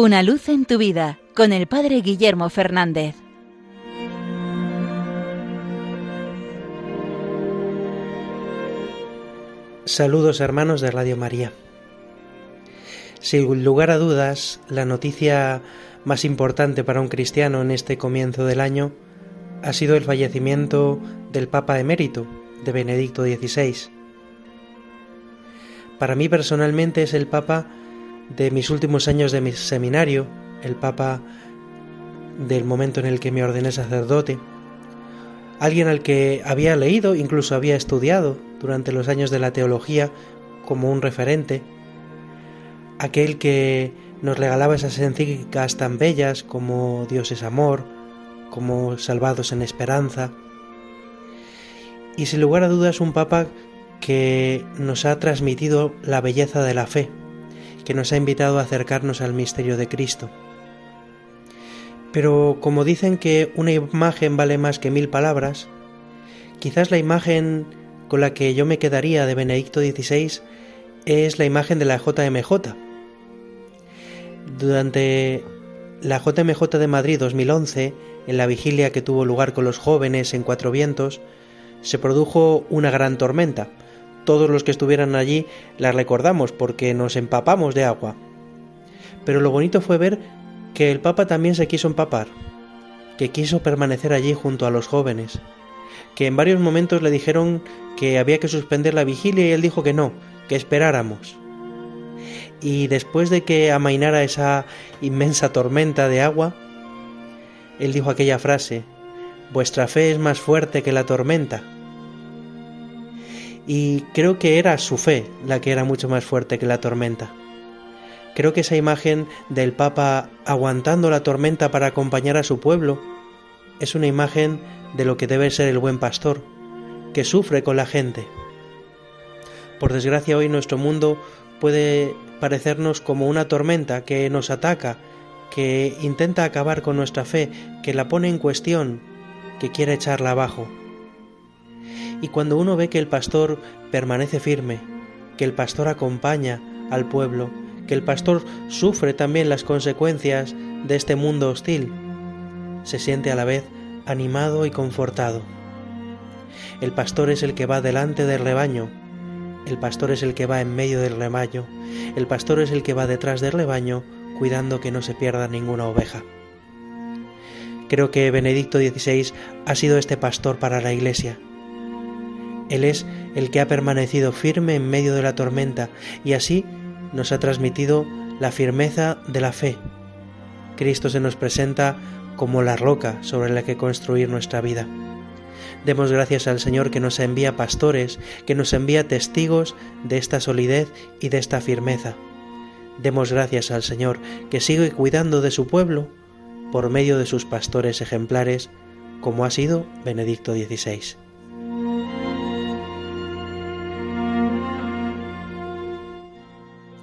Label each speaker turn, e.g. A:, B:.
A: Una luz en tu vida con el Padre Guillermo Fernández.
B: Saludos hermanos de Radio María. Sin lugar a dudas, la noticia más importante para un cristiano en este comienzo del año ha sido el fallecimiento del Papa emérito, de Benedicto XVI. Para mí personalmente es el Papa de mis últimos años de mi seminario, el Papa del momento en el que me ordené sacerdote, alguien al que había leído, incluso había estudiado durante los años de la teología como un referente, aquel que nos regalaba esas encíclicas tan bellas como Dios es amor, como Salvados en Esperanza, y sin lugar a dudas un Papa que nos ha transmitido la belleza de la fe, que nos ha invitado a acercarnos al misterio de Cristo. Pero como dicen que una imagen vale más que mil palabras, quizás la imagen con la que yo me quedaría de Benedicto XVI es la imagen de la JMJ. Durante la JMJ de Madrid 2011, en la vigilia que tuvo lugar con los jóvenes en Cuatro Vientos, se produjo una gran tormenta. Todos los que estuvieran allí la recordamos porque nos empapamos de agua. Pero lo bonito fue ver que el Papa también se quiso empapar, que quiso permanecer allí junto a los jóvenes, que en varios momentos le dijeron que había que suspender la vigilia y él dijo que no, que esperáramos. Y después de que amainara esa inmensa tormenta de agua, él dijo aquella frase, vuestra fe es más fuerte que la tormenta. Y creo que era su fe la que era mucho más fuerte que la tormenta. Creo que esa imagen del Papa aguantando la tormenta para acompañar a su pueblo es una imagen de lo que debe ser el buen pastor, que sufre con la gente. Por desgracia hoy nuestro mundo puede parecernos como una tormenta que nos ataca, que intenta acabar con nuestra fe, que la pone en cuestión, que quiere echarla abajo. Y cuando uno ve que el pastor permanece firme, que el pastor acompaña al pueblo, que el pastor sufre también las consecuencias de este mundo hostil, se siente a la vez animado y confortado. El pastor es el que va delante del rebaño, el pastor es el que va en medio del rebaño, el pastor es el que va detrás del rebaño cuidando que no se pierda ninguna oveja. Creo que Benedicto XVI ha sido este pastor para la Iglesia. Él es el que ha permanecido firme en medio de la tormenta y así nos ha transmitido la firmeza de la fe. Cristo se nos presenta como la roca sobre la que construir nuestra vida. Demos gracias al Señor que nos envía pastores, que nos envía testigos de esta solidez y de esta firmeza. Demos gracias al Señor que sigue cuidando de su pueblo por medio de sus pastores ejemplares, como ha sido Benedicto XVI.